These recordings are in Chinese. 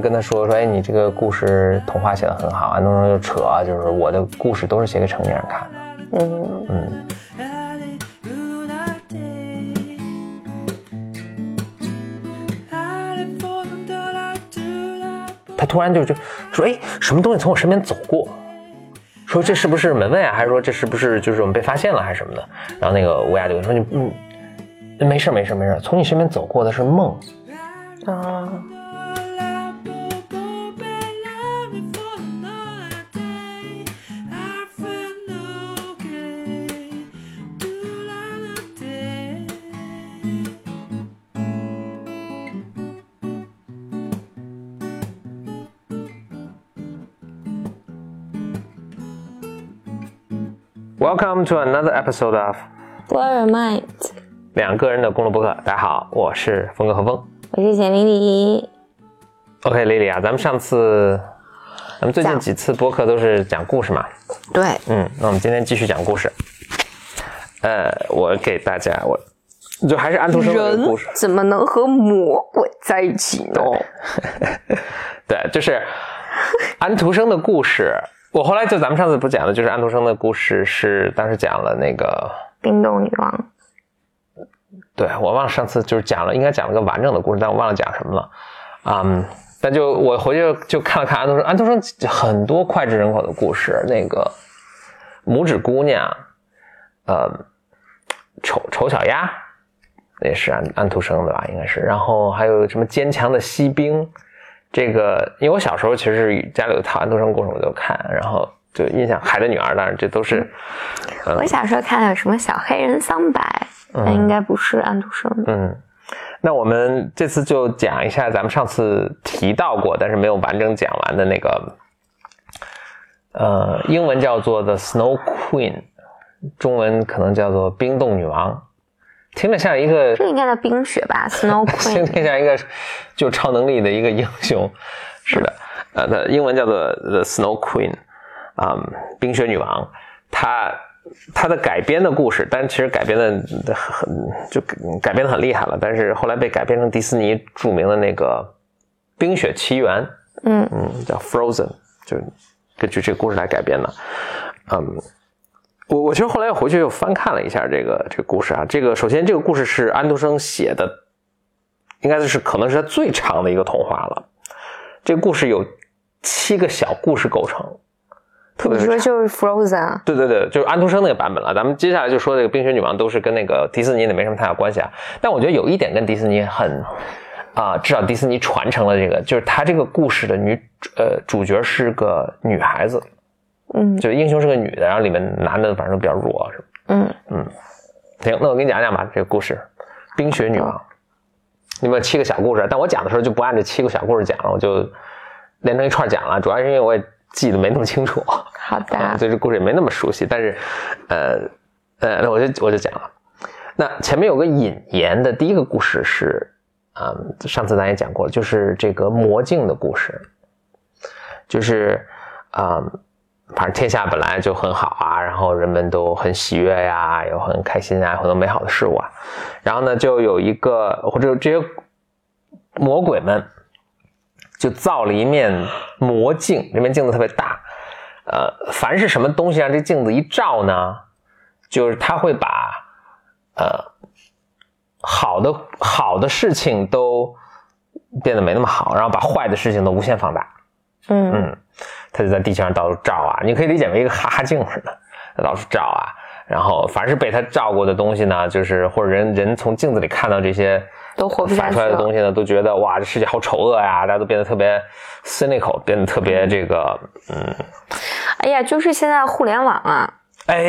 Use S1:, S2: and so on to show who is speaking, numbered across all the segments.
S1: 跟他说说，哎，你这个故事童话写的很好，安东升就扯啊，就是我的故事都是写给成年人看的。
S2: 嗯，
S1: 嗯他突然就就说，哎，什么东西从我身边走过？说这是不是门卫啊？还是说这是不是就是我们被发现了还是什么的？然后那个乌鸦就说，你嗯，没事没事没事，从你身边走过的是梦。
S2: 啊，
S1: ，Welcome to another episode of
S2: Blow your mind，
S1: 两个人的公路博客。大家好，我是峰哥何峰。
S2: 我是简丽丽。
S1: OK，丽丽啊，咱们上次，咱们最近几次播客都是讲故事嘛，
S2: 对，
S1: 嗯，那我们今天继续讲故事。呃，我给大家，我就还是安徒生的故事，
S2: 怎么能和魔鬼在一起呢？
S1: 对，就是安徒生的故事。我后来就咱们上次不讲的，就是安徒生的故事是当时讲了那个，
S2: 冰冻女王，
S1: 对我忘了上次就是讲了，应该讲了个完整的故事，但我忘了讲什么了。嗯，但就我回去就看了看安徒生，安徒生很多脍炙人口的故事，那个拇指姑娘，呃，丑丑小鸭，也是安安徒生的吧，应该是。然后还有什么坚强的锡兵，这个因为我小时候其实家里有套安徒生故事，我就看，然后就印象《海的女儿》，当然这都是，
S2: 我小时候看的有什么小黑人桑白，那应该不是安徒生。
S1: 嗯。那我们这次就讲一下咱们上次提到过，但是没有完整讲完的那个，呃，英文叫做 The Snow Queen，中文可能叫做冰冻女王，听着像一个
S2: 这应该叫冰雪吧，Snow Queen。
S1: 听着像一个就超能力的一个英雄，是。的，呃，它英文叫做 The Snow Queen，啊、冰雪女王，她她的改编的故事，但其实改编的很就改编的很厉害了，但是后来被改编成迪士尼著名的那个《冰雪奇缘》，
S2: 嗯，
S1: 嗯，叫 Frozen，就根据这个故事来改编的。嗯，我我其实后来又回去又翻看了一下这个这个故事啊，这个首先这个故事是安徒生写的，应该是可能是他最长的一个童话了。这个故事有七个小故事构成，特别
S2: 说就是 Frozen 啊？
S1: 对对对，就是安徒生那个版本了。咱们接下来就说这个冰雪女王都是跟那个迪士尼的没什么太大关系啊。但我觉得有一点跟迪士尼很啊、至少迪士尼传承了这个，就是他这个故事的女呃主角是个女孩子，
S2: 嗯
S1: 就英雄是个女的，然后里面男的反正都比较弱，是吧？
S2: 嗯，
S1: 行，那我给你讲讲吧，这个故事《冰雪女王》，里面有七个小故事，但我讲的时候就不按这七个小故事讲了，我就连成一串讲了，主要是因为我也记得没那么清楚。
S2: 好
S1: 啊，
S2: 的。
S1: 对这故事也没那么熟悉，但是，呃，呃，那我就我就讲了。那前面有个引言的第一个故事是，嗯、上次咱也讲过了，就是这个魔镜的故事，就是啊、反正天下本来就很好啊，然后人们都很喜悦呀，有很开心啊，很多美好的事物啊，然后呢，就有一个或者这些魔鬼们就造了一面魔镜，这面镜子特别大，呃，凡是什么东西让这镜子一照呢，就是它会把呃好的好的事情都变得没那么好，然后把坏的事情都无限放大。
S2: 嗯
S1: 嗯，它就在地球上到处照啊，你可以理解为一个哈哈镜似的，到处照啊。然后凡是被他照过的东西呢，就是或者人人从镜子里看到这些
S2: 都活不下
S1: 反出来的东西呢，都觉得哇，这世界好丑恶呀，大家都变得特别 cynical，变得特别这个嗯。
S2: 哎呀，就是现在互联网啊，
S1: 哎，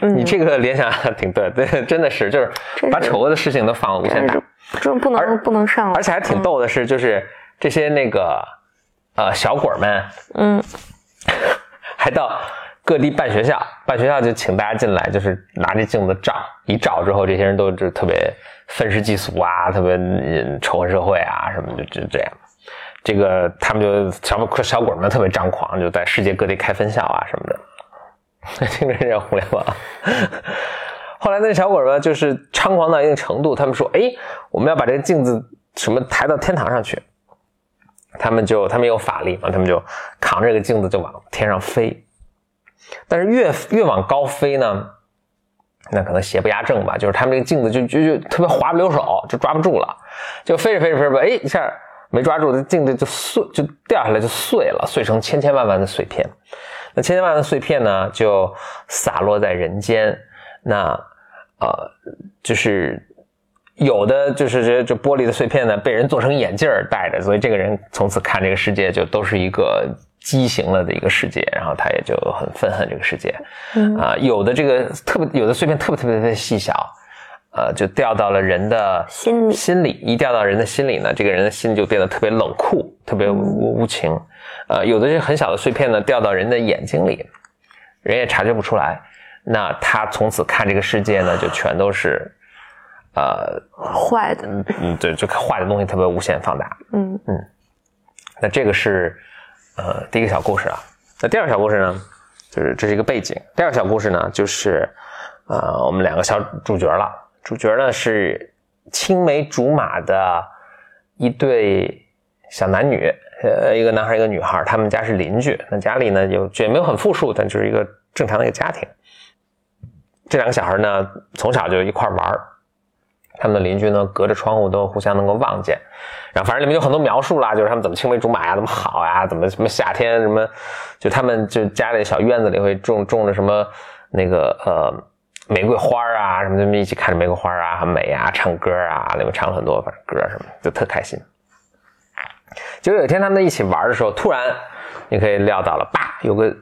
S1: 你这个联想挺对，对，真的是，就是把丑恶的事情都放无限大
S2: 真是，不能不能上网，
S1: 而且还挺逗的是，就是这些那个呃小鬼儿们
S2: 嗯，
S1: 还到各地办学校，办学校就请大家进来，就是拿着镜子照，一照之后，这些人都就特别愤世嫉俗啊，特别仇恨社会啊，什么就就这样。这个他们就小小鬼们特别张狂，就在世界各地开分校啊什么的，听着像互联网。后来那小鬼们就是猖狂到一定程度，他们说：“哎，我们要把这个镜子什么抬到天堂上去。”他们就他们有法力嘛，他们就扛着这个镜子就往天上飞。但是越越往高飞呢，那可能邪不压正吧，就是他们这个镜子就就就特别滑不溜手，就抓不住了，就飞着飞着飞着，哎，一下没抓住，这镜子就碎，就掉下来就碎了，碎成千千万万的碎片。那千千万万的碎片呢，就洒落在人间。那呃，就是有的就是这这玻璃的碎片呢，被人做成眼镜戴着，所以这个人从此看这个世界就都是一个。畸形了的一个世界，然后他也就很愤恨这个世界，啊，有的这个特别有的碎片特别特别特别细小，呃，就掉到了人的
S2: 心里，
S1: 心里一掉到人的心里呢，这个人的心就变得特别冷酷，特别无无情，呃，有的这很小的碎片呢掉到人的眼睛里，人也察觉不出来，那他从此看这个世界呢，就全都是，呃，
S2: 坏的，
S1: 嗯，对，就坏的东西特别无限放大，嗯嗯，那这个是。呃，第一个小故事啊，那第二个小故事呢，就是这是一个背景。第二个小故事呢，就是呃，我们两个小主角了。主角呢是青梅竹马的一对小男女，呃，一个男孩，一个女孩，他们家是邻居。那家里呢有也没有很富庶，但就是一个正常的一个家庭。这两个小孩呢，从小就一块玩他们的邻居呢，隔着窗户都互相能够望见，然后反正里面有很多描述啦，就是他们怎么青梅竹马呀，怎么好呀，怎么什么夏天什么，就他们就家里小院子里会种种着什么那个呃玫瑰花啊，什么他们一起看着玫瑰花啊，很美啊，唱歌啊，里面唱了很多反正歌什么，就特开心。结果有一天他们一起玩的时候，突然你可以料到了，叭，有个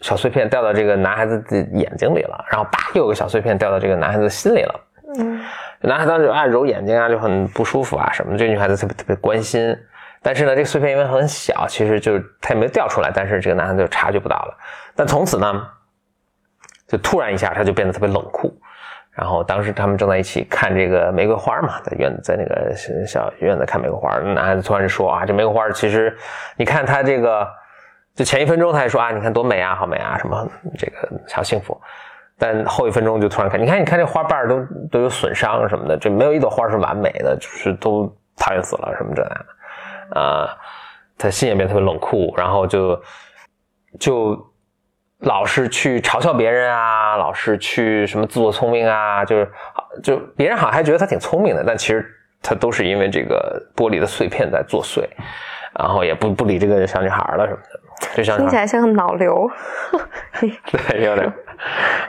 S1: 小碎片掉到这个男孩子的眼睛里了，然后叭，又有个小碎片掉到这个男孩子心里了，嗯。男孩当时爱揉眼睛啊，就很不舒服啊什么的。这女孩子特别特别关心，但是呢，这个碎片因为很小，其实就它也没掉出来，但是这个男孩子就察觉不到了。但从此呢，就突然一下他就变得特别冷酷。然后当时他们正在一起看这个玫瑰花嘛，在院子在那个小院子看玫瑰花。男孩子突然就说啊，这玫瑰花其实你看它这个，就前一分钟他还说啊，你看多美啊，好美啊，什么这个好幸福。但后一分钟就突然看，你看，你看这花瓣都都有损伤什么的，这没有一朵花是完美的，就是都讨厌死了什么这样的，啊，他心也变特别冷酷，然后就就老是去嘲笑别人啊，老是去什么自作聪明啊，就是就别人好像还觉得他挺聪明的，但其实他都是因为这个玻璃的碎片在作祟，然后也不不理这个小女孩了什么的。就像
S2: 听起来像个脑瘤，
S1: 对，有点，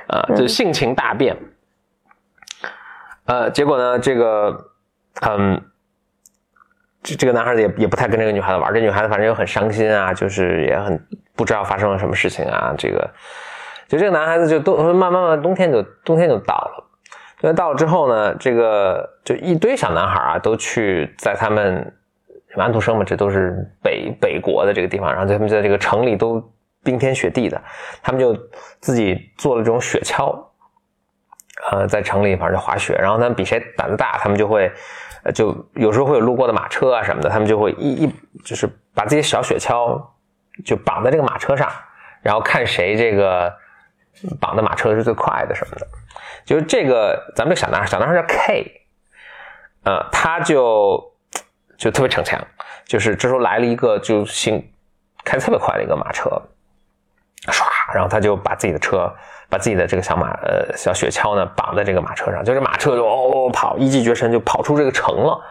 S1: 啊，就性情大变，呃，结果呢，这个，嗯，这这个男孩子也也不太跟这个女孩子玩，这女孩子反正又很伤心啊，就是也很不知道发生了什么事情啊，这个，就这个男孩子就都慢慢慢冬天就冬天就到了，那到了之后呢，这个就一堆小男孩啊都去在他们。安徒生嘛，这都是北北国的这个地方，然后他们在这个城里都冰天雪地的，他们就自己做了这种雪橇，呃，在城里反正就滑雪，然后他们比谁胆子大，他们就会，就有时候会有路过的马车啊什么的，他们就会一一就是把自己小雪橇就绑在这个马车上，然后看谁这个绑的马车是最快的什么的，就是这个咱们这小男孩，小男孩叫 K，呃，他就。就特别逞强，就是这时候来了一个就行开特别快的一个马车，唰，然后他就把自己的车，把自己的这个小马呃小雪橇呢绑在这个马车上，就是马车就哦跑，一骑绝尘就跑出这个城了，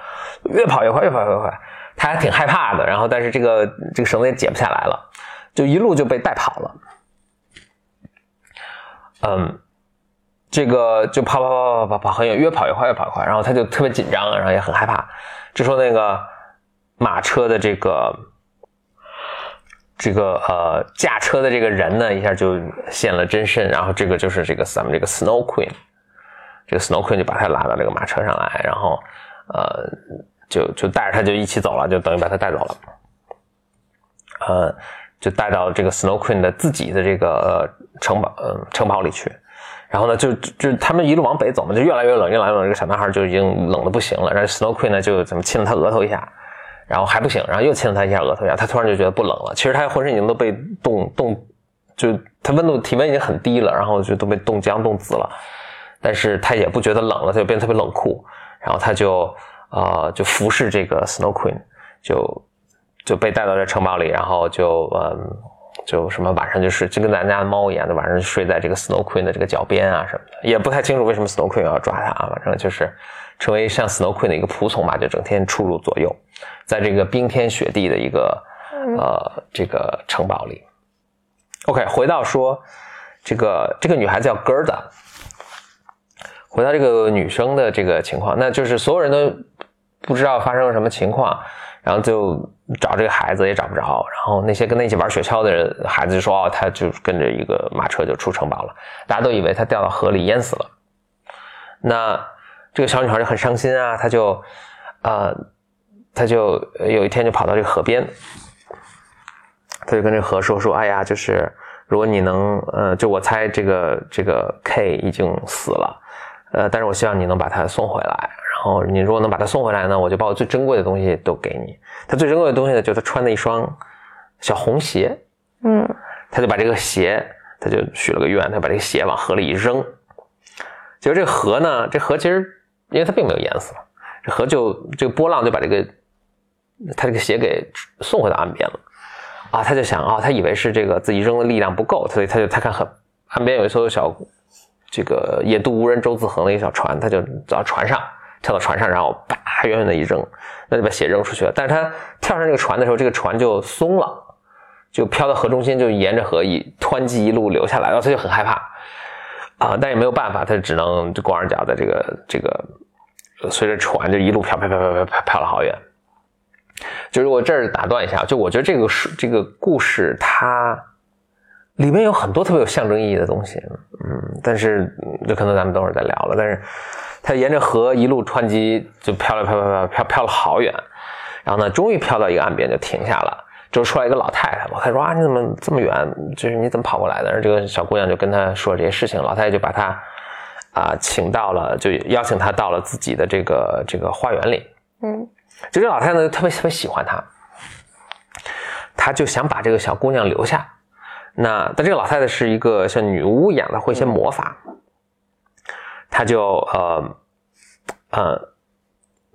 S1: 越跑越快，越跑越快，他还挺害怕的，然后但是这个这个绳子也解不下来了，就一路就被带跑了，嗯，这个就跑跑跑跑跑跑很远，越跑越快，越跑越快，然后他就特别紧张，然后也很害怕。就说那个马车的这个这个呃驾车的这个人呢，一下就现了真身，然后这个就是这个咱们这个 Snow Queen，这个 Snow Queen 就把他拉到这个马车上来，然后呃就就带着他就一起走了，就等于把他带走了。呃，就带到这个 Snow Queen 的自己的这个呃城堡，嗯，城堡里去。然后呢，就就他们一路往北走嘛，就越来越冷，越来越冷。这个小男孩就已经冷的不行了。然后 Snow Queen 呢，就怎么亲了他额头一下，然后还不行，然后又亲了他一下额头一下。他突然就觉得不冷了。其实他浑身已经都被冻冻，就他温度体温已经很低了，然后就都被冻僵、冻紫了。但是他也不觉得冷了，他就变得特别冷酷。然后他就呃就服侍这个 Snow Queen，就就被带到这城堡里，然后就嗯就什么晚上就是就跟咱家的猫一样，的晚上就睡在这个 Snow Queen 的这个脚边啊什么的，也不太清楚为什么 Snow Queen 要抓他啊，反正就是成为像 Snow Queen 的一个仆从吧，就整天出入左右，在这个冰天雪地的一个呃这个城堡里。OK，回到说这个这个女孩子叫 Gerda。回到这个女生的这个情况，那就是所有人都不知道发生了什么情况，然后就找这个孩子也找不着，然后那些跟他一起玩雪橇的人孩子就说哦，他就跟着一个马车就出城堡了，大家都以为他掉到河里淹死了。那这个小女孩就很伤心啊，她就啊，她就有一天就跑到这个河边，她就跟这河说说，哎呀，就是如果你能，呃，就我猜这个这个 K 已经死了。呃，但是我希望你能把他送回来。然后你如果能把他送回来呢，我就把我最珍贵的东西都给你。他最珍贵的东西呢，就是他穿的一双小红鞋。
S2: 嗯，
S1: 他就把这个鞋，他就许了个愿，他把这个鞋往河里一扔。结果这河呢，这河其实因为他并没有淹死，这河就这个波浪就把这个他这个鞋给送回到岸边了。啊，他就想啊，他以为是这个自己扔的力量不够，所以他就他看河岸边有一艘小。这个野渡无人舟自横的一小船，他就走到船上，跳到船上，然后叭远远的一扔，那就把鞋扔出去了。但是他跳上这个船的时候，这个船就松了，就飘到河中心，就沿着河一湍急一路流下来，然后他就很害怕啊，但也没有办法，他只能就光着脚在这个这个随着船就一路飘飘飘飘飘飘飘了好远。就是我这儿打断一下，就我觉得这个是这个故事它。里面有很多特别有象征意义的东西，嗯，但是这可能咱们等会儿再聊了。但是，他沿着河一路湍急，就飘了飘飘飘飘飘了好远，然后呢，终于飘到一个岸边就停下了。就出来一个老太太，老太太说啊，你怎么这么远？就是你怎么跑过来的？然后这个小姑娘就跟她说这些事情，老太太就把她啊请到了，就邀请他到了自己的这个这个花园里。嗯，就这老太太呢特别特别喜欢他，他就想把这个小姑娘留下。那但这个老太太是一个像女巫一样的，会一些魔法。她就呃呃，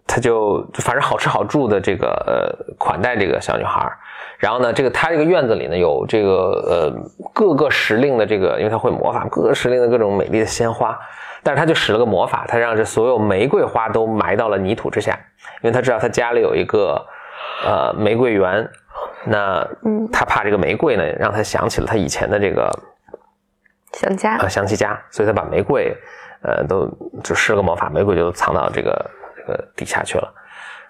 S1: 她就反正好吃好住的这个呃款待这个小女孩。然后呢，这个他这个院子里呢有这个呃各个时令的这个，因为他会魔法，各个时令的各种美丽的鲜花。但是他就使了个魔法，他让这所有玫瑰花都埋到了泥土之下，因为他知道他家里有一个呃玫瑰园。那，嗯，他怕这个玫瑰呢，让他想起了他以前的这个
S2: 想家
S1: 啊，想起家，所以他把玫瑰，呃，都就施了个魔法，玫瑰就藏到这个这个底下去了。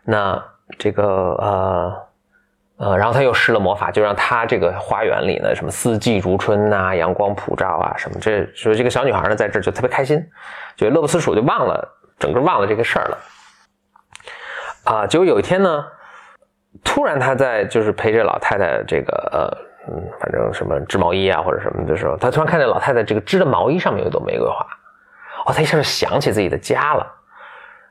S1: 那这个呃呃，然后他又施了魔法，就让他这个花园里呢，什么四季如春呐，阳光普照啊，什么这，所以这个小女孩呢，在这就特别开心，就乐不思蜀，就忘了整个忘了这个事儿了。啊，结果有一天呢。突然，他在就是陪着老太太这个呃嗯，反正什么织毛衣啊或者什么的时候，他突然看见老太太这个织的毛衣上面有一朵玫瑰花，哦，他一下就想起自己的家了。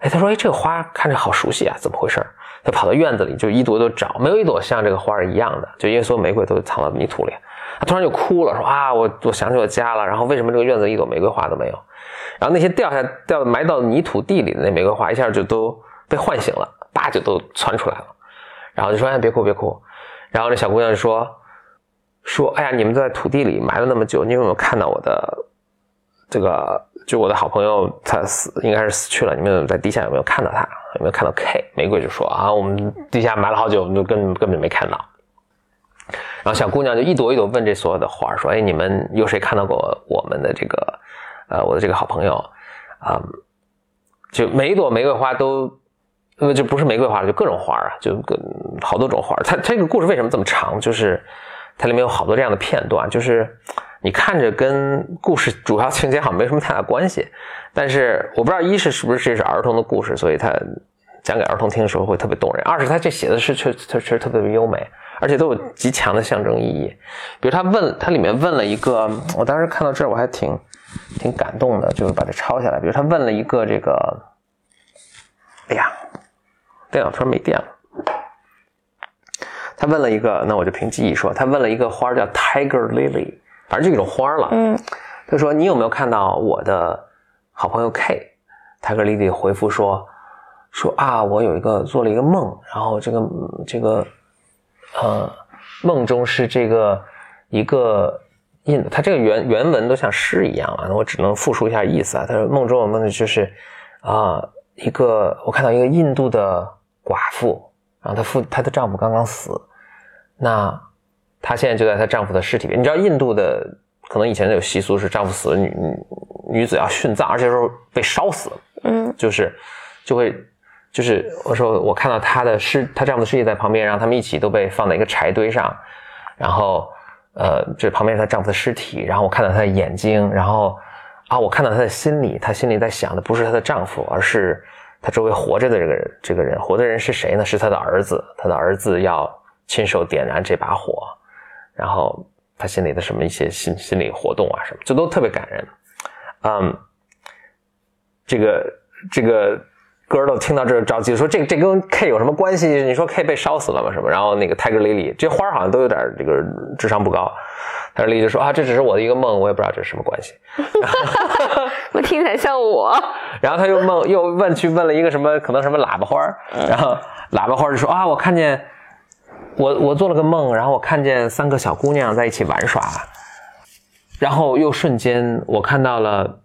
S1: 哎，他说：“哎，这个花看着好熟悉啊，怎么回事？”他跑到院子里就一朵朵找，没有一朵像这个花一样的，就因为所有玫瑰都藏到泥土里。他突然就哭了，说：“啊，我我想起我家了。然后为什么这个院子一朵玫瑰花都没有？然后那些掉下掉埋到泥土地里的那玫瑰花一下就都被唤醒了，叭就都窜出来了。”然后就说：“哎，别哭，别哭。”然后这小姑娘就说：“说，哎呀，你们在土地里埋了那么久，你有没有看到我的这个？就我的好朋友，他死应该是死去了。你们在地下有没有看到他？有没有看到 K 玫瑰？就说啊，我们地下埋了好久，我们就根根本就没看到。然后小姑娘就一朵一朵问这所有的花说：‘哎，你们有谁看到过我们的这个呃，我的这个好朋友？’啊，就每一朵玫瑰花都。”那么就不是玫瑰花了，就各种花啊，就各好多种花。它这个故事为什么这么长？就是它里面有好多这样的片段，就是你看着跟故事主要情节好像没什么太大关系，但是我不知道一是是不是这是儿童的故事，所以他讲给儿童听的时候会特别动人；二是他这写的是确确实特别优美，而且都有极强的象征意义。比如他问，他里面问了一个，我当时看到这儿我还挺挺感动的，就是把这抄下来。比如他问了一个这个，哎呀，电脑突然没电了。他问了一个，那我就凭记忆说，他问了一个花叫 Tiger Lily，反正就一种花了。
S2: 嗯
S1: 他说：“你有没有看到我的好朋友 K？” 泰戈丽丽回复说：“说啊，我有一个做了一个梦，然后这个这个呃梦中是这个一个印，他这个原原文都像诗一样啊，我只能复述一下意思啊。他说梦中我梦的就是啊、一个我看到一个印度的寡妇，然后她父她的丈夫刚刚死，那她现在就在她丈夫的尸体边。你知道印度的可能以前有习俗是丈夫死了女女女子要殉葬，而且说被烧死，
S2: 嗯
S1: 就是就会就是我说我看到她的尸，她丈夫的尸体在旁边，然后他们一起都被放在一个柴堆上，然后呃这旁边是她丈夫的尸体，然后我看到她的眼睛，然后啊我看到她的心里，她心里在想的不是她的丈夫，而是她周围活着的这个人，这个人活的人是谁呢？是她的儿子，她的儿子要亲手点燃这把火，然后他心里的什么一些心心理活动啊什么，这都特别感人，嗯。这个这个哥儿都听到这儿着急，说这这跟 K 有什么关系？你说 K 被烧死了吗？什么？然后那个 Tiger Lily 这花儿好像都有点这个智商不高。Tiger Lily 就说啊，这只是我的一个梦，我也不知道这是什么关系。
S2: 我听起来像我。
S1: 然后他又梦又问去问了一个什么可能什么喇叭花，然后喇叭花就说啊，我看见我我做了个梦，然后我看见三个小姑娘在一起玩耍，然后又瞬间我看到了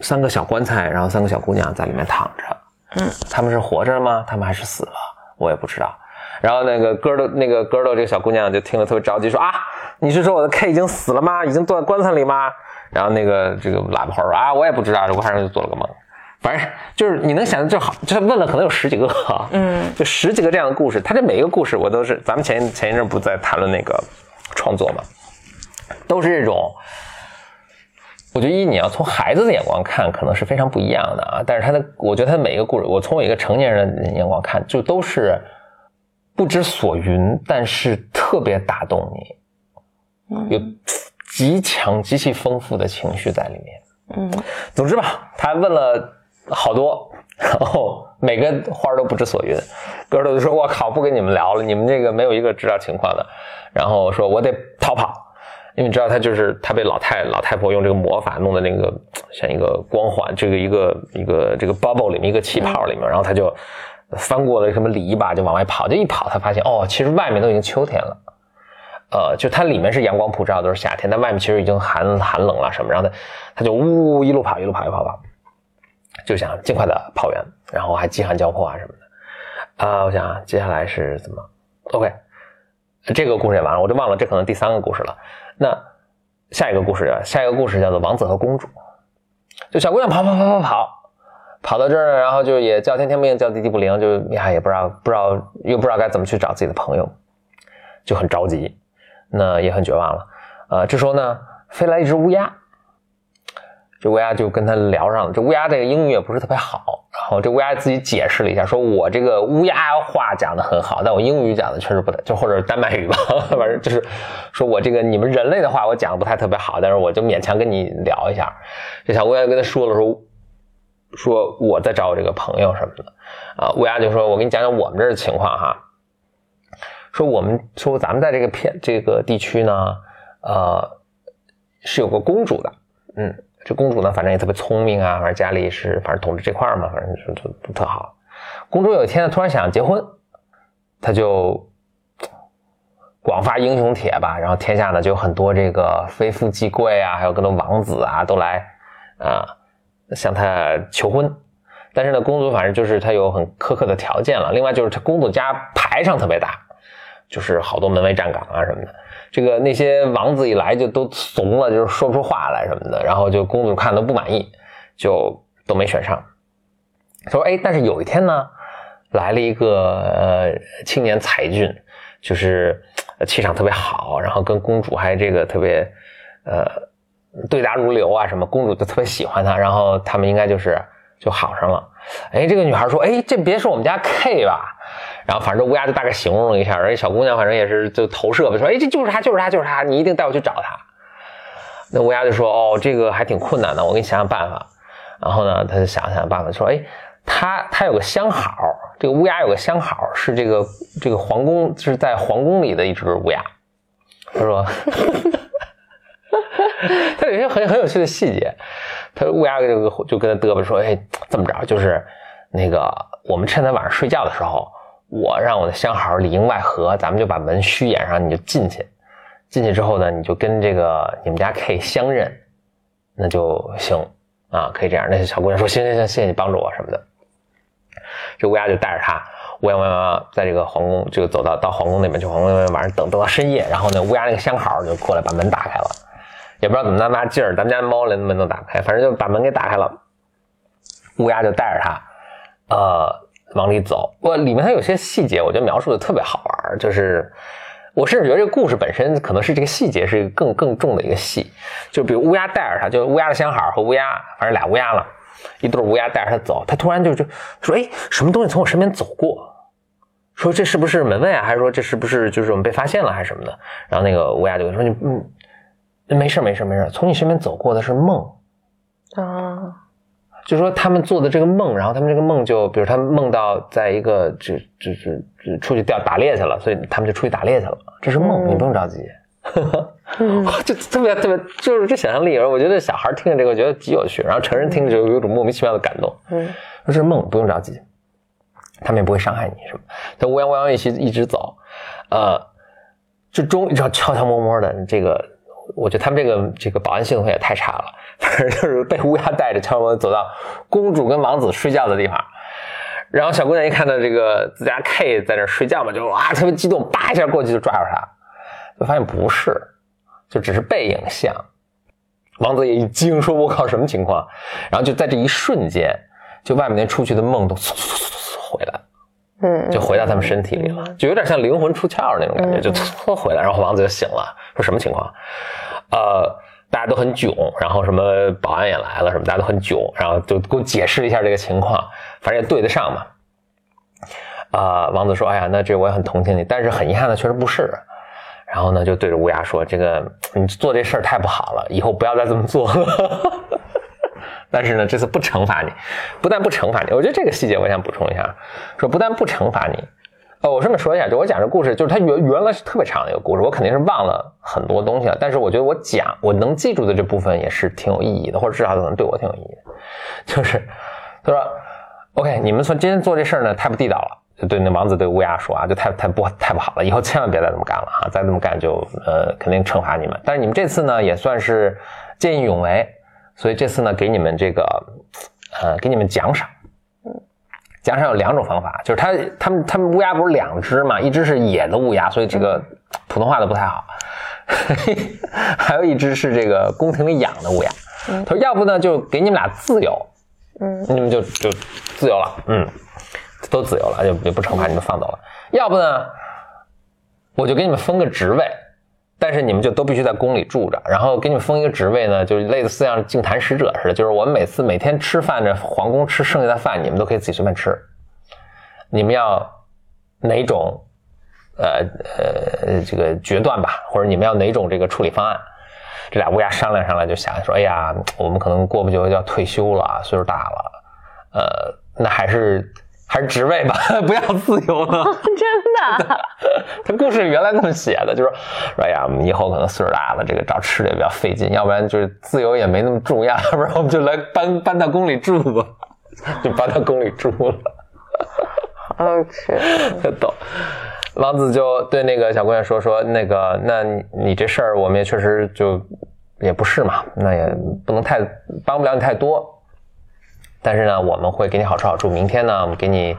S1: 三个小棺材，然后三个小姑娘在里面躺着，
S2: 嗯，
S1: 他们是活着吗？他们还是死了？我也不知道。然后那个哥儿的那个哥儿的这个小姑娘就听了特别着急，说啊，你是说我的 K 已经死了吗？已经坐在棺材里吗？然后那个这个喇叭花说啊，我也不知道，我反正就做了个梦。反正就是你能想，就好，就问了可能有十几个啊，
S2: 嗯，
S1: 就十几个这样的故事。他这每一个故事，我都是咱们前前一阵不在谈论那个创作嘛，都是这种。我觉得一你要从孩子的眼光看，可能是非常不一样的啊。但是他的，我觉得他的每一个故事，我从我一个成年人的眼光看，就都是不知所云，但是特别打动你，有极强、极其丰富的情绪在里面。
S2: 嗯
S1: 总之吧，他问了好多，然 后每个花儿都不知所云。哥儿都就说：“我靠，不跟你们聊了，你们这个没有一个知道情况的。”然后说：“我得逃跑，因为你知道他就是他被老太老太婆用这个魔法弄的那个 像一个光环，这个一个一个这个 bubble 里面一个气泡里面，然后他就翻过了什么篱笆就往外跑，就一跑他发现哦，其实外面都已经秋天了。”呃，就它里面是阳光普照，都是夏天，但外面其实已经寒寒冷了什么，然后他他就呜一路跑一路跑一路跑跑，就想尽快的跑远，然后还饥寒交迫啊什么的。啊、我想，接下来是怎么？OK，这个故事也完了，我就忘了这可能第三个故事了。那下一个故事，下一个故事叫做《王子和公主》，就小姑娘跑跑跑跑跑，跑到这儿呢，然后就也叫天天不应，叫地地不灵，就呀也不知道不知道又不知道该怎么去找自己的朋友，就很着急。那也很绝望了。呃，这时候呢，飞来一只乌鸦，这乌鸦就跟他聊上了。这乌鸦这个英语也不是特别好，然后这乌鸦自己解释了一下，说我这个乌鸦话讲的很好，但我英语讲的确实不太，就或者丹麦语吧，反正就是说我这个你们人类的话我讲的不太特别好，但是我就勉强跟你聊一下。这小乌鸦跟他说了说。说我在找我这个朋友什么的，啊，乌鸦就说：“我给你讲讲我们这儿的情况哈。”说我们说咱们在这个片这个地区呢，呃，是有个公主的，嗯，这公主呢，反正也特别聪明啊，反正家里是反正统治这块儿嘛，反正就就特好。公主有一天呢，突然想结婚，她就广发英雄帖吧，然后天下呢就有很多这个非富即贵啊，还有各种王子啊，都来啊、向她求婚。但是呢，公主反正就是她有很苛刻的条件了。另外就是她公主家排场特别大，就是好多门卫站岗啊什么的。这个那些王子一来就都怂了，就是说不出话来什么的。然后就公主看都不满意，就都没选上。说哎，但是有一天呢，来了一个呃青年才俊，就是气场特别好，然后跟公主还这个特别呃对答如流啊什么，公主就特别喜欢他，然后他们应该就是就好上了。哎，这个女孩说，哎，这别是我们家 K 吧？然后反正乌鸦就大概形容了一下，然后小姑娘反正也是就投射吧，说哎这就是他就是他就是他，你一定带我去找他。那乌鸦就说哦这个还挺困难的，我给你想想办法。然后呢他就想想办法说哎他他有个相好，这个乌鸦有个相好是这个这个皇宫是在皇宫里的一只乌鸦。他说。他有一些很很有趣的细节，他乌鸦就就跟他嘚啵说：“哎，这么着，就是那个我们趁他晚上睡觉的时候，我让我的相好里应外合，咱们就把门虚掩上，你就进去。进去之后呢，你就跟这个你们家 K 相认，那就行啊，可以这样。那小姑娘说：行行行，谢谢你帮助我什么的。这乌鸦就带着他，乌鸦乌鸦在这个皇宫就走到到皇宫那边去，皇宫那边晚上等等到深夜，然后呢，乌鸦那个相好就过来把门打开了。”也不知道怎么那么大劲儿，咱们家猫连门都打开，反正就把门给打开了。乌鸦就带着他，呃，往里走。我里面它有些细节，我觉得描述的特别好玩就是我甚至觉得这个故事本身可能是这个细节是一个更更重的一个戏。就比如乌鸦带着它，就乌鸦的相好和乌鸦，反正俩乌鸦了，一对乌鸦带着它走，它突然就就说：“哎，什么东西从我身边走过？说这是不是门卫啊？还是说这是不是就是我们被发现了还是什么的？”然后那个乌鸦就说：“你嗯。”没事没事没事从你身边走过的是梦，啊，就说他们做的这个梦，然后他们这个梦就，比如他们梦到在一个，就就是出去钓打猎去了，所以他们就出去打猎去了。这是梦，你不用着急，就特别特别，就是这想象力，我觉得小孩听着这个，我觉得极有趣，然后成人听着就有一种莫名其妙的感动。嗯，说这是梦，不用着急，他们也不会伤害你什么。他乌泱乌泱一起一直走，呃，就终于知道悄悄摸摸的这个。我觉得他们这个这个保安系统也太差了，反正就是被乌鸦带着悄悄走到公主跟王子睡觉的地方，然后小姑娘一看到这个自家 K 在那睡觉嘛，就哇特别激动，叭一下过去就抓住他，就发现不是，就只是背影像。王子也一惊，说我靠什么情况？然后就在这一瞬间，就外面那出去的梦都嗖嗖嗖嗖回来，嗯，就回到他们身体里了，就有点像灵魂出窍那种感觉，就搓回来，然后王子就醒了，说什么情况？呃，大家都很囧，然后什么保安也来了，什么大家都很囧，然后就给我解释一下这个情况，反正也对得上嘛。啊，王子说：“哎呀，那这我也很同情你，但是很遗憾的，确实不是。”然后呢，就对着乌鸦说：“这个你做这事儿太不好了，以后不要再这么做了。但是呢，这次不惩罚你，不但不惩罚你，我觉得这个细节我想补充一下，说不但不惩罚你。”呃，我顺便说一下，就我讲这故事，就是它原原来是特别长的一个故事，我肯定是忘了很多东西了。但是我觉得我讲我能记住的这部分也是挺有意义的，或者至少可能对我挺有意义的。就是他说：“OK，你们说今天做这事儿呢，太不地道了。”就对那王子对乌鸦说啊，就太太不太不好了，以后千万别再这么干了哈！再这么干就呃肯定惩罚你们。但是你们这次呢也算是见义勇为，所以这次呢给你们这个呃给你们奖赏。奖赏有两种方法，就是他他们他们乌鸦不是两只嘛，一只是野的乌鸦，所以这个普通话都不太好，还有一只是这个宫廷里养的乌鸦。他说要不呢就给你们俩自由，嗯，你们就就自由了，嗯，都自由了，就就不惩罚你们放走了。要不呢，我就给你们分个职位。但是你们就都必须在宫里住着，然后给你们封一个职位呢，就类似像净坛使者似的，就是我们每次每天吃饭这皇宫吃剩下的饭，你们都可以自己随便吃。你们要哪种呃呃这个决断吧，或者你们要哪种这个处理方案？这俩乌鸦商量商量，就想说，哎呀，我们可能过不久就要退休了，岁数大了，呃，那还是。还是职位吧，不要自由了。
S2: 真的，
S1: 他故事原来那么写的，就是说，哎呀，我们以后可能岁数大了，这个找吃的也比较费劲，要不然就是自由也没那么重要，要 不然我们就来搬搬到宫里住吧，就搬到宫里住了。
S2: 好吃，
S1: 特逗。王子就对那个小姑娘说：“说那个，那你这事儿我们也确实就也不是嘛，那也不能太帮不了你太多。”但是呢，我们会给你好吃好住。明天呢，我们给你，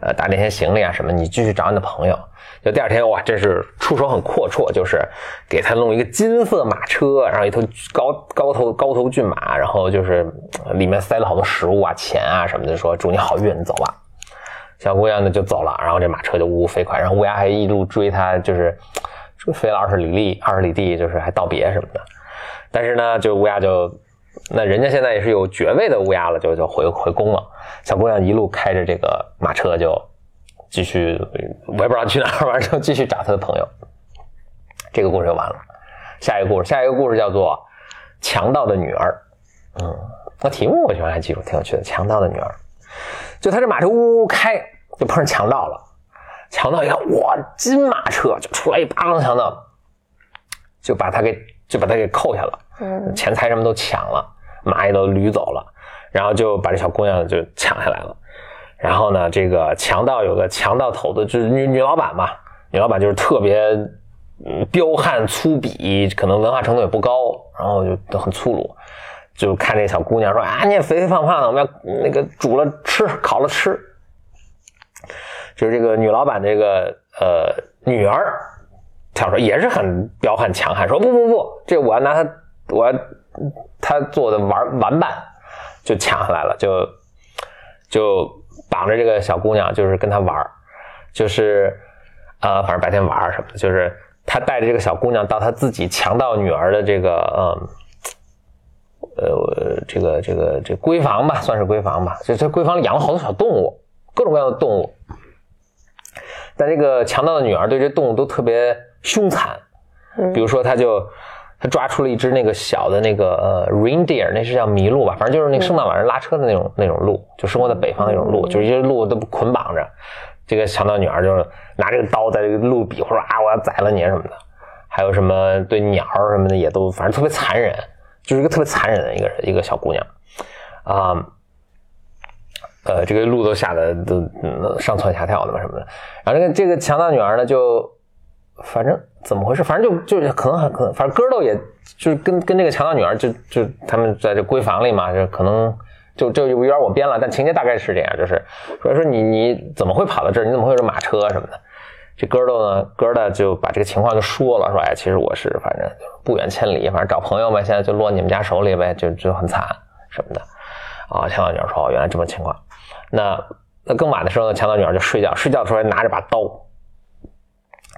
S1: 呃，打点些行李啊什么，你继续找你的朋友。就第二天，哇，这是出手很阔绰，就是给他弄一个金色马车，然后一头高高头高头骏马，然后就是里面塞了好多食物啊、钱啊什么的，说祝你好运，你走吧。小姑娘呢就走了，然后这马车就呜呜飞快，然后乌鸦还一路追他，就是飞了二十里地，二十里地，就是还道别什么的。但是呢，就乌鸦就。那人家现在也是有爵位的乌鸦了，就就回回宫了。小姑娘一路开着这个马车就继续，我也不知道去哪儿，完之后继续找他的朋友。这个故事就完了。下一个故事，下一个故事叫做《强盗的女儿》。嗯，那题目我居然还记住，挺有趣的，《强盗的女儿》。就他这马车呜呜开，就碰上强盗了。强盗一看，哇，金马车就出来一巴掌强盗，就把他给就把他给扣下了，
S2: 嗯
S1: 钱财什么都抢了，蚂蚁都掳走了，然后就把这小姑娘就抢下来了。然后呢，这个强盗有个强盗头子，就是女女老板嘛，女老板就是特别彪悍粗鄙，可能文化程度也不高，然后就都很粗鲁，就看这小姑娘说啊，你也肥肥胖胖的，我们要那个煮了吃，烤了吃。就是这个女老板这个呃女儿跳出来也是很彪悍强悍，说不不不，这我要拿她我要她做的玩玩伴，就抢下来了，就就绑着这个小姑娘，就是跟她玩儿就是呃反正白天玩儿什么的，就是他带着这个小姑娘到他自己强盗女儿的这个嗯。呃，这个这个这闺房吧，算是闺房吧。就这闺房里养了好多小动物，各种各样的动物。但这个强盗的女儿对这动物都特别凶残，比如说，他就他抓出了一只那个小的那个呃 reindeer，那是叫麋鹿吧，反正就是那个圣诞老人拉车的那种那种鹿，就生活在北方那种鹿，就是一些鹿都捆绑着。这个强盗女儿就是拿这个刀在这个鹿比划说啊，我要宰了你什么的。还有什么对鸟什么的也都，反正特别残忍，就是一个特别残忍的一个一个小姑娘啊。呃，这个鹿都吓得都嗯上蹿下跳的嘛什么的。然后这个这个强盗女儿呢，就反正怎么回事，反正就就可能很可能，反正哥都也就是跟跟这个强盗女儿就就他们在这闺房里嘛，就可能就就有点我编了，但情节大概是这样，就是说说你你怎么会跑到这儿？你怎么会有马车什么的？这哥豆呢，哥的就把这个情况就说了，说哎，其实我是反正不远千里，反正找朋友呗，现在就落你们家手里呗，就就很惨什么的。啊，强盗女儿说，哦，原来这么情况。那那更晚的时候呢，强盗女儿就睡觉，睡觉的时候还拿着把刀。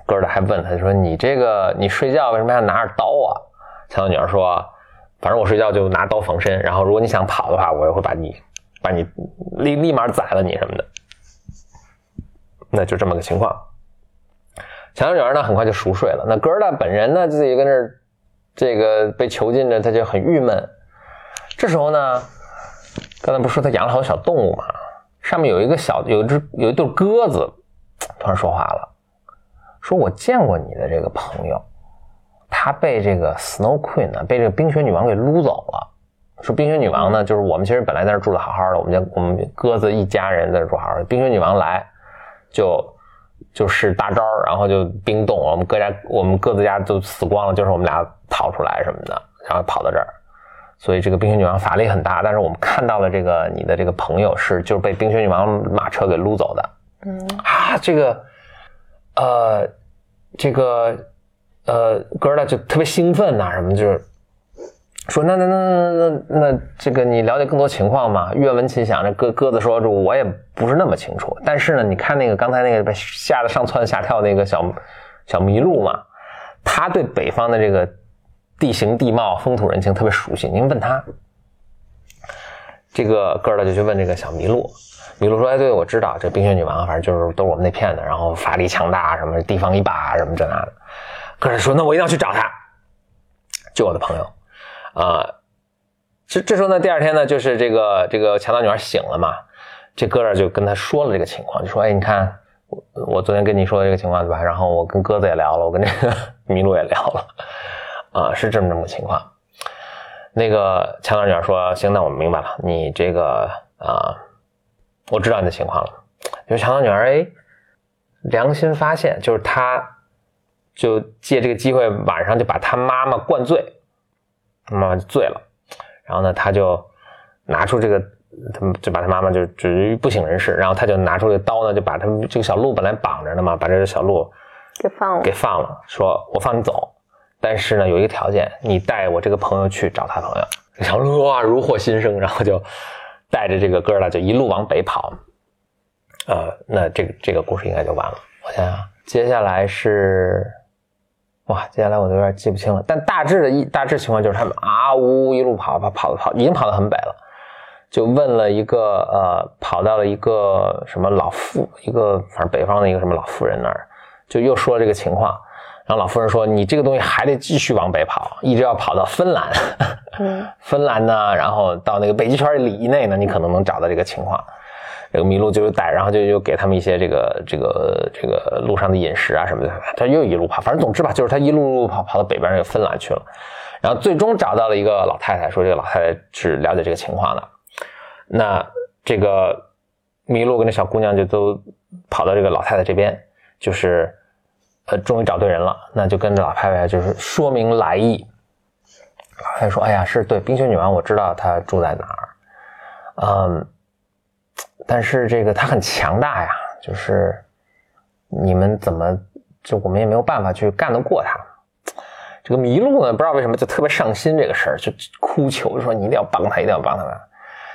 S1: 哥的还问他说：“你这个你睡觉为什么要拿着刀啊？”强盗女儿说：“反正我睡觉就拿刀防身，然后如果你想跑的话，我也会把你把你立立马宰了你什么的。”那就这么个情况。强盗女儿呢，很快就熟睡了。那哥儿的本人呢，自己跟这这个被囚禁着，他就很郁闷。这时候呢，刚才不是说他养了好多小动物嘛？上面有一个小，有一只有一对鸽子，突然说话了，说我见过你的这个朋友，他被这个 Snow Queen 呢，被这个冰雪女王给撸走了。说冰雪女王呢，就是我们其实本来在这住的好好的，我们家我们鸽子一家人在这住好好的，冰雪女王来就就是大招，然后就冰冻，我们各家我们各自家都死光了，就是我们俩逃出来什么的，然后跑到这儿。所以这个冰雪女王法力很大，但是我们看到了这个你的这个朋友是就是被冰雪女王马车给撸走的。
S2: 嗯
S1: 啊，这个，呃，这个，呃，哥儿呢就特别兴奋呐、什么就是说那那那那那那这个你了解更多情况吗？愿闻其详。这鸽鸽子说这我也不是那么清楚，但是呢，你看那个刚才那个被吓得上蹿下跳那个小小麋鹿嘛，他对北方的这个地形地貌、风土人情特别熟悉。您问他，这个哥儿呢就去问这个小麋鹿，麋鹿说：“哎，对，我知道这冰雪女王，反正就是都是我们那片的，然后法力强大，什么地方一霸，什么这那的。”哥儿说：“那我一定要去找他，救我的朋友。”啊，这这时候呢，第二天呢，就是这个这个强盗女孩醒了嘛，这哥儿就跟他说了这个情况，就说：“哎，你看我我昨天跟你说的这个情况对吧？然后我跟鸽子也聊了，我跟这个 麋鹿也聊了，啊，是这么这么个情况。”那个强盗女孩说：“行，那我明白了，你这个啊、我知道你的情况了。”就是强盗女儿哎，良心发现，就是她就借这个机会晚上就把她妈妈灌醉，妈妈就醉了，然后呢，她就拿出这个，他们就把他妈妈就止于不省人事，然后他就拿出这个刀呢，就把他们这个小鹿本来绑着呢嘛，把这个小鹿
S2: 给放了
S1: 给。放了，说我放你走，但是呢有一个条件，你带我这个朋友去找他朋友。小鹿啊如获新生，然后就带着这个哥儿俩就一路往北跑。呃，那这个这个故事应该就完了。我想想，接下来是，哇，接下来我都有点记不清了。但大致的一大致情况就是他们啊呜一路跑跑跑跑，已经跑得很北了。就问了一个呃，跑到了一个什么老妇，一个反正北方的一个什么老妇人那儿，就又说这个情况。然后老夫人说：“你这个东西还得继续往北跑，一直要跑到芬兰。
S2: 嗯
S1: 芬兰呢，然后到那个北极圈里以内呢，你可能能找到这个情况。这个麋鹿就带，然后就又给他们一些这个这个这个路上的饮食啊什么的。他又一路跑，反正总之吧，就是他一路路跑跑到北边那个芬兰去了。然后最终找到了一个老太太，说这个老太太是了解这个情况的。那这个麋鹿跟那小姑娘就都跑到这个老太太这边，就是呃，终于找对人了，那就跟着老太太就是说明来意。老太太说：“哎呀，是对冰雪女王，我知道她住在哪儿，嗯，但是这个她很强大呀，就是你们怎么就我们也没有办法去干得过她。”这个麋鹿呢，不知道为什么就特别上心这个事儿，就哭求就说你一定要帮她，一定要帮她。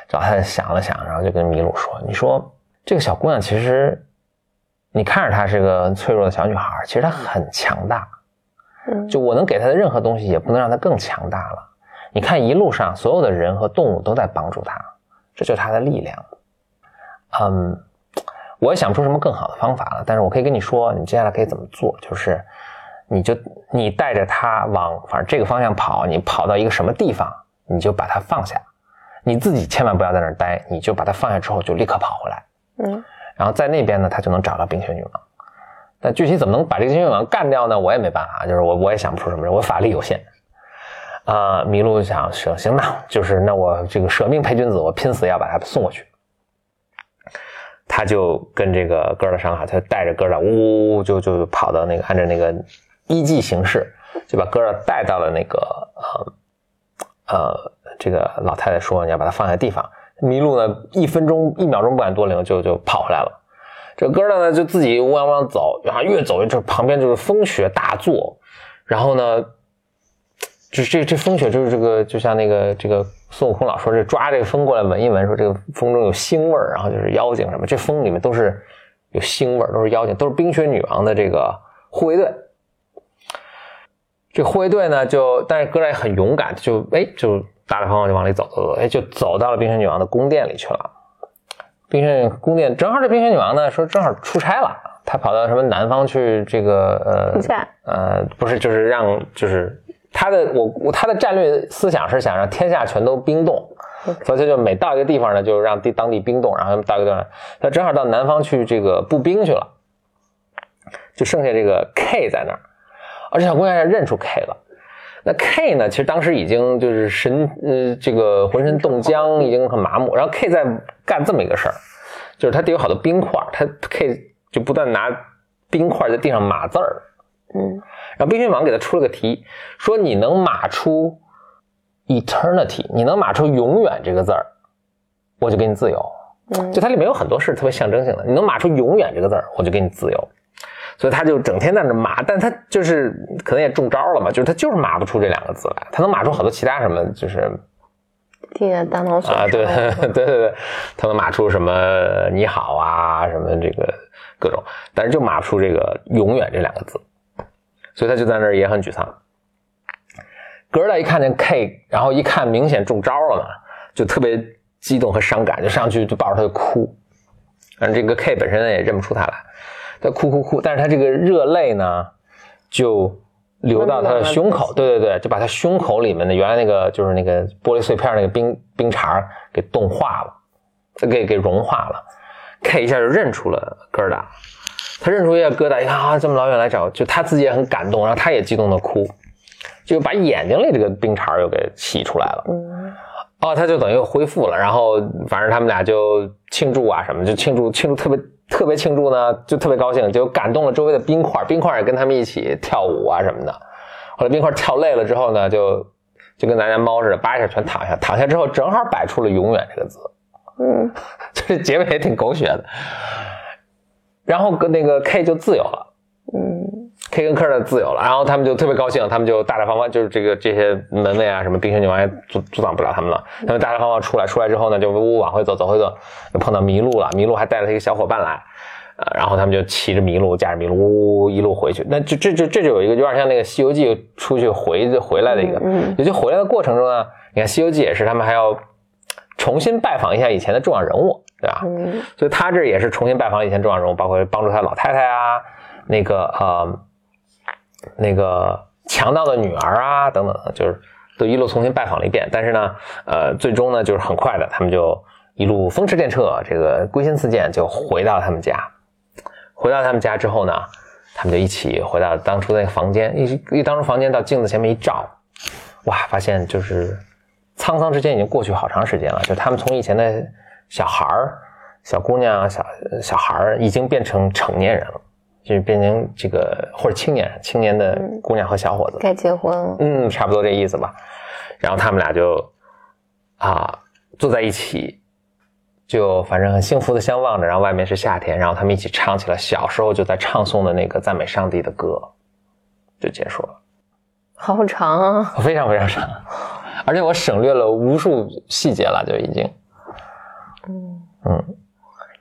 S1: 老太太想了想，然后就跟麋鹿说：“你说这个小姑娘其实，你看着她是个脆弱的小女孩，其实她很强大。
S2: 嗯
S1: 就我能给她的任何东西，也不能让她更强大了。你看一路上所有的人和动物都在帮助她，这就是她的力量。嗯，我也想不出什么更好的方法了，但是我可以跟你说，你接下来可以怎么做，就是你就你带着她往反正这个方向跑，你跑到一个什么地方，你就把它放下。”你自己千万不要在那儿待，你就把它放下之后就立刻跑回来，
S2: 嗯
S1: 然后在那边呢，他就能找到冰雪女王。但具体怎么能把这个冰雪女王干掉呢？我也没办法，就是我我也想不出什么，我法力有限。啊、麋鹿想行行吧，就是那我这个舍命陪君子，我拼死要把他送过去。他就跟这个哥的商量，他就带着哥的呜呜呜就就跑到那个按照那个依计行事，就把哥儿带到了那个呃呃，这个老太太说你要把他放在地方。麋鹿呢，一分钟一秒钟不敢多留，就就跑回来了。这哥儿呢就自己汪汪走，然后越走越这旁边就是风雪大作，然后呢，就这这风雪就是这个，就像那个这个孙悟空老说这抓这个风过来闻一闻，说这个风中有腥味儿，然后就是妖精什么，这风里面都是有腥味儿，都是妖精，都是冰雪女王的这个护卫队。这护卫队呢，就但是哥俩也很勇敢，就哎就大大方方就往里走走走，哎就走到了冰雪女王的宫殿里去了。冰雪宫殿正好这冰雪女王呢说正好出差了，她跑到什么南方去这个呃不是就是让就是她的我我她的战略思想是想让天下全都冰冻，所以她就每到一个地方呢就让地当地冰冻，然后到一个地方，她正好到南方去这个步兵去了，就剩下这个 K 在那儿。而且小姑娘也认出 K 了。那 K 呢，其实当时已经就是神呃，这个浑身冻僵，已经很麻木。然后 K 在干这么一个事儿，就是他得有好多冰块，他 K 就不断拿冰块在地上码字儿。
S2: 嗯
S1: 然后冰雪网给他出了个题，说你能码出 eternity，你能码出永远这个字儿，我就给你自由。
S2: 嗯
S1: 就它里面有很多是特别象征性的，你能码出永远这个字儿，我就给你自由。所以他就整天在那码，但他就是可能也中招了嘛，就是他就是码不出这两个字来，他能码出好多其他什么，就是
S2: 大脑损
S1: 啊，对
S2: 伤
S1: 对对对，他能码出什么你好啊，什么这个各种，但是就码不出这个永远这两个字，所以他就在那儿也很沮丧。哥儿俩一看见 K，然后一看明显中招了嘛，就特别激动和伤感，就上去就抱着他就哭。但这个 K 本身也认不出他来，他哭哭哭，但是他这个热泪呢就流到他的胸口，对对对，就把他胸口里面的原来那个就是那个玻璃碎片那个冰冰碴给冻化了，给给融化了。K 一下就认出了哥儿俩，他认出一下疙瘩，一看啊这么老远来找，就他自己也很感动，然后他也激动的哭，就把眼睛里这个冰碴又给洗出来了。
S2: 嗯
S1: 哦，他就等于又恢复了，然后反正他们俩就庆祝啊什么，就庆祝庆祝特别特别庆祝呢，就特别高兴，就感动了周围的冰块，冰块也跟他们一起跳舞啊什么的。后来冰块跳累了之后呢，就就跟咱家猫似的，叭一下全躺下，躺下之后正好摆出了“永远”这个字，
S2: 嗯
S1: 这结尾也挺狗血的。然后跟那个 K 就自由了。
S2: 嗯
S1: K 跟科的自由了，然后他们就特别高兴，他们就大大方方，就是这个这些门卫啊，什么冰雪女王也阻阻挡不了他们了。他们大大方方出来，出来之后呢，就呜呜往回走，走回走，就碰到麋鹿了。麋鹿还带了一个小伙伴来，呃，然后他们就骑着麋鹿，驾着麋鹿，呜呜一路回去。那这这这这就有一个有点像那个《西游记》出去回回来的一个，
S2: 嗯
S1: 也就回来的过程中呢，你看《西游记》也是，他们还要重新拜访一下以前的重要人物，对吧？
S2: 嗯
S1: 所以他这也是重新拜访以前重要人物，包括帮助他老太太啊，那个呃，那个强盗的女儿啊等等，就是都一路重新拜访了一遍。但是呢，呃，最终呢，就是很快的，他们就一路风驰电掣，这个归心似箭，就回到他们家。回到他们家之后呢，他们就一起回到当初那个房间，一一当初房间到镜子前面一照，哇，发现就是沧桑之间已经过去好长时间了，就他们从以前的小孩儿、小姑娘、小小孩，已经变成成年人了，就是变成这个或者青年、青年的姑娘和小伙子。
S2: 该结婚了。
S1: 嗯，差不多这意思吧。然后他们俩就啊坐在一起，就反正很幸福的相望着。然后外面是夏天，然后他们一起唱起了小时候就在唱诵的那个赞美上帝的歌，就结束了，
S2: 好长啊！
S1: 非常非常长。而且我省略了无数细节了，就已经。嗯嗯，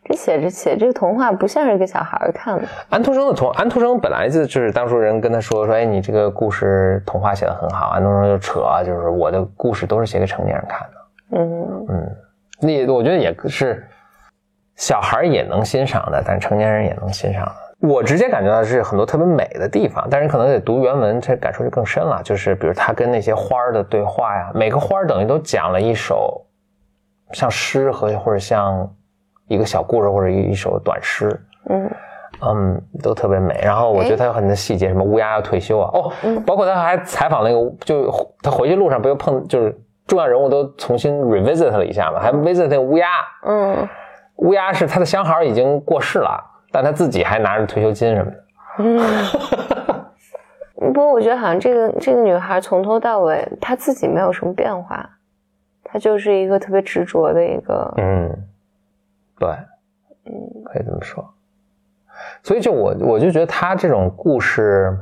S2: 这写着写这个童话不像是给小孩看的。
S1: 安徒生的童安徒生本来就就是当初人跟他说说，哎，你这个故事童话写的很好，安徒生就扯，就是我的故事都是写给成年人看的。
S2: 嗯
S1: 嗯，那我觉得也是，小孩也能欣赏的，但成年人也能欣赏的。我直接感觉到是很多特别美的地方，但是可能得读原文，这感受就更深了。就是比如他跟那些花儿的对话呀，每个花儿等于都讲了一首像诗和或者像一个小故事或者一一首短诗，
S2: 嗯
S1: 嗯，都特别美。然后我觉得他有很多细节，什么乌鸦要退休啊，哦，包括他还采访那个，就他回去路上不就碰，就是重要人物都重新 revisit 了一下嘛，还 visit 那个乌鸦，
S2: 嗯
S1: 乌鸦是他的相好已经过世了，但他自己还拿着退休金什么的。
S2: 嗯。不过我觉得好像这个这个女孩从头到尾她自己没有什么变化，她就是一个特别执着的一个。
S1: 嗯，对，
S2: 嗯
S1: 可以这么说。所以就我我就觉得他这种故事，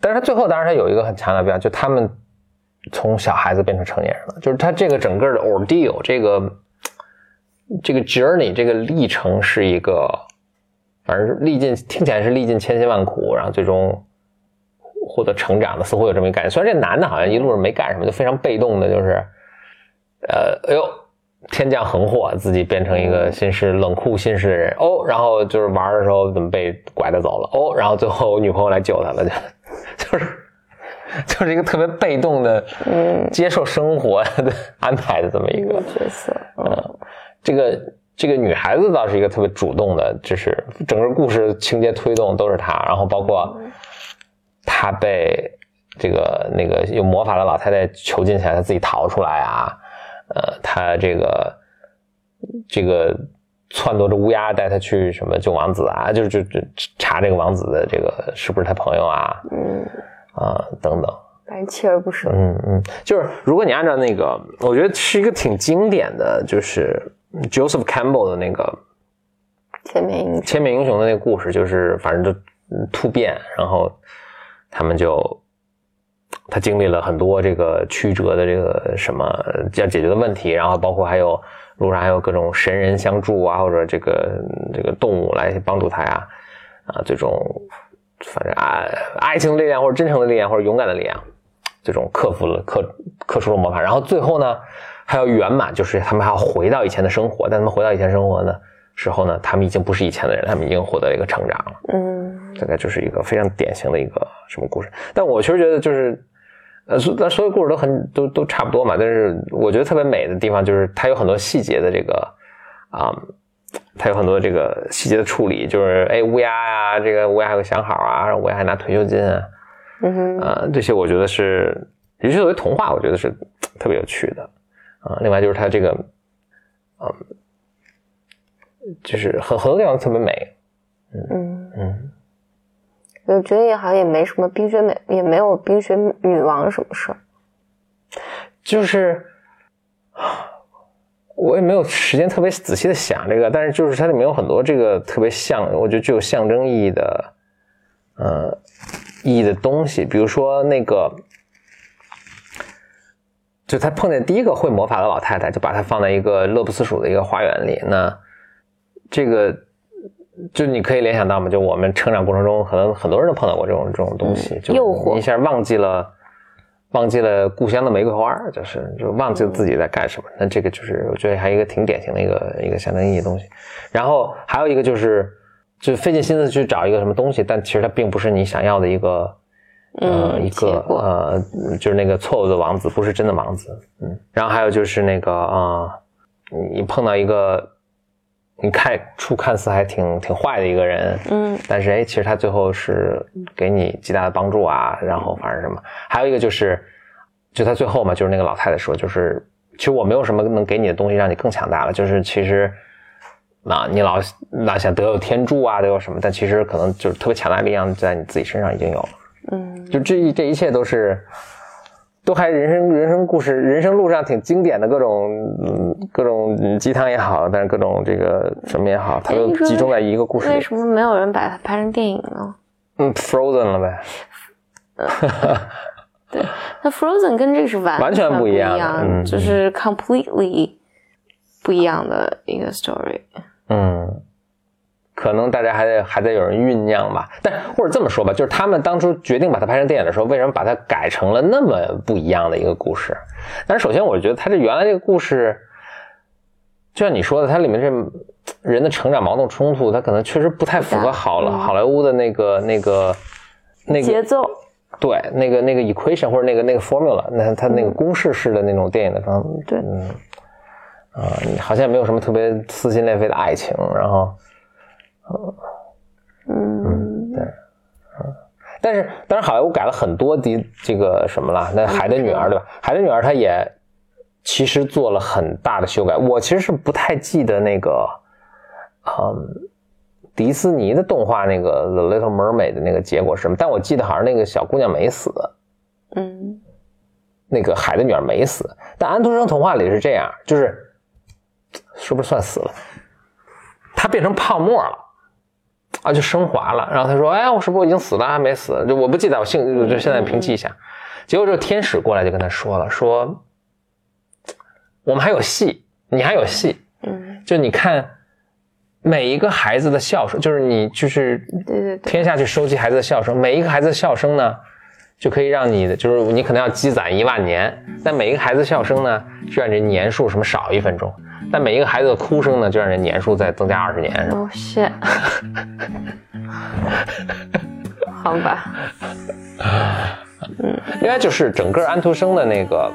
S1: 但是他最后当然他有一个很强的标，就他们从小孩子变成成年人了，就是他这个整个的 ordeal 这个这个 journey 这个历程是一个，反正历尽听起来是历尽千辛万苦，然后最终获得成长的，似乎有这么一个感觉。虽然这男的好像一路上没干什么，就非常被动的，就是呃，哎呦。天降横祸，自己变成一个心事冷酷心事的人。哦，然后就是玩的时候怎么被拐着走了。哦，然后最后我女朋友来救他了，就 就是就是一个特别被动的，
S2: 嗯。
S1: 接受生活的安排的这么一个
S2: 角色。嗯。
S1: 这个这个女孩子倒是一个特别主动的，就是整个故事情节推动都是她，然后包括她被这个那个有魔法的老太太囚禁起来，她自己逃出来啊，呃，他这个这个撺掇着乌鸦带他去什么救王子啊，就是就就查这个王子的这个是不是他朋友啊
S2: 嗯，
S1: 啊等等。
S2: 反正锲而不舍。
S1: 嗯嗯，就是如果你按照那个，我觉得是一个挺经典的，就是 Joseph Campbell 的那个
S2: 千面英雄。
S1: 千面英雄的那个故事，就是反正就嗯突变，然后他们就他经历了很多这个曲折的这个什么要解决的问题，然后包括还有路上还有各种神人相助啊，或者这个这个动物来帮助他呀，啊，这种反正啊爱情的力量或者真诚的力量或者勇敢的力量，这种克服了克克出了魔法，然后最后呢还要圆满，就是他们还要回到以前的生活，但他们回到以前生活呢时候呢，他们已经不是以前的人，他们已经获得了一个成长了。
S2: 嗯
S1: 大概就是一个非常典型的一个什么故事。但我确实觉得就是，呃，所但所有故事都很都都差不多嘛。但是我觉得特别美的地方就是它有很多细节的这个啊、它有很多这个细节的处理，就是哎乌鸦呀、这个乌鸦还有个相好啊，乌鸦还拿退休金啊，
S2: 嗯哼
S1: 啊，这些我觉得是，尤其作为童话，我觉得是特别有趣的啊。另外就是它这个，嗯，就是很很多地方特别美，
S2: 嗯，
S1: 嗯。
S2: 我觉得也好像也没什么冰雪美，也没有冰雪女王什么事儿。
S1: 就是我也没有时间特别仔细的想这个，但是就是它里面有很多这个特别象，我觉得具有象征意义的，呃，意义的东西，比如说那个，就他碰见第一个会魔法的老太太，就把她放在一个乐不思蜀的一个花园里，那这个。就你可以联想到嘛，就我们成长过程中，可能很多人都碰到过这种这种东西，就
S2: 诱惑
S1: 你一下忘记了，忘记了故乡的玫瑰花，就是就忘记了自己在干什么。那这个就是我觉得还有一个挺典型的一个一个象征意义的东西。然后还有一个就是，就费尽心思去找一个什么东西，但其实它并不是你想要的一个。呃，
S2: 嗯
S1: 一个呃，就是那个错误的王子，不是真的王子，嗯，然后还有就是那个啊、你碰到一个你看出看似还挺挺坏的一个人，
S2: 嗯
S1: 但是哎，其实他最后是给你极大的帮助啊，然后反正什么，还有一个就是，就他最后嘛，就是那个老太太说，就是其实我没有什么能给你的东西让你更强大了，就是其实。那你老老想得有天助啊，得有什么？但其实可能就是特别强大的力量在你自己身上已经有了。
S2: 嗯
S1: 就这这一切都是，都还人生人生故事人生路上挺经典的各种嗯各种嗯鸡汤也好，但是各种这个什么也好，它都集中在一个故事里。
S2: 为什么没有人把它拍成电影呢？
S1: 嗯，Frozen 了呗。
S2: 对那 Frozen 跟这个是完
S1: 完全不
S2: 不
S1: 一样的
S2: 样
S1: 嗯
S2: 就是 completely 不一样的一个 story。
S1: 嗯，可能大家还得还在有人酝酿吧。但或者这么说吧，就是他们当初决定把它拍成电影的时候，为什么把它改成了那么不一样的一个故事？但是首先，我觉得它这原来这个故事，就像你说的，它里面这人的成长矛盾冲突，它可能确实不太符合好了
S2: 嗯
S1: 好莱坞的那个那个那个
S2: 节奏，
S1: 对那个那个 equation 或者那个那个 formula，那它那个公式式的那种电影的方，
S2: 对
S1: 嗯，啊、好像也没有什么特别撕心裂肺的爱情，然后，
S2: 嗯，对，嗯
S1: 但是当然好莱坞改了很多的这个什么了，那《海的女儿》对吧？《海的女儿》她也其实做了很大的修改，我其实是不太记得那个，嗯。迪士尼的动画那个《The Little Mermaid》的那个结果是什么？但我记得好像那个小姑娘没死，
S2: 嗯
S1: 那个海的女儿没死，但安徒生童话里是这样，就是是不是算死了？她变成泡沫了，啊，就升华了。然后他说：“哎，我是不是已经死了？还没死？就我不记得，我幸就现在平记一下。”结果这个天使过来就跟他说了：“说我们还有戏，你还有戏。
S2: 嗯，
S1: 就你看每一个孩子的笑声，就是你就是
S2: 对对对，
S1: 天下去收集孩子的笑声，每一个孩子的笑声呢，就可以让你的，就是你可能要积攒一万年，但每一个孩子的笑声呢，就让你的年数什么少一分钟，但每一个孩子的哭声呢，就让这年数再增加二十年，是吧？
S2: 哦，shit，好吧，嗯
S1: 应该就是整个安徒生的那个，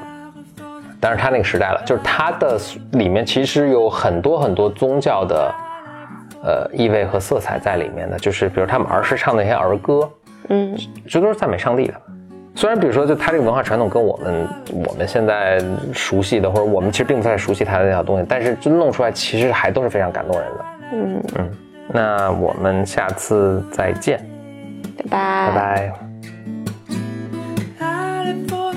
S1: 但是他那个时代了，就是他的里面其实有很多很多宗教的呃意味和色彩在里面的，就是比如他们儿时唱的那些儿歌，
S2: 嗯
S1: 这都是赞美上帝的。虽然比如说，就他这个文化传统跟我们我们现在熟悉的，或者我们其实并不太熟悉他的那套东西，但是真弄出来，其实还都是非常感动人的。
S2: 嗯嗯，
S1: 那我们下次再见，
S2: 拜拜
S1: 拜拜。
S3: For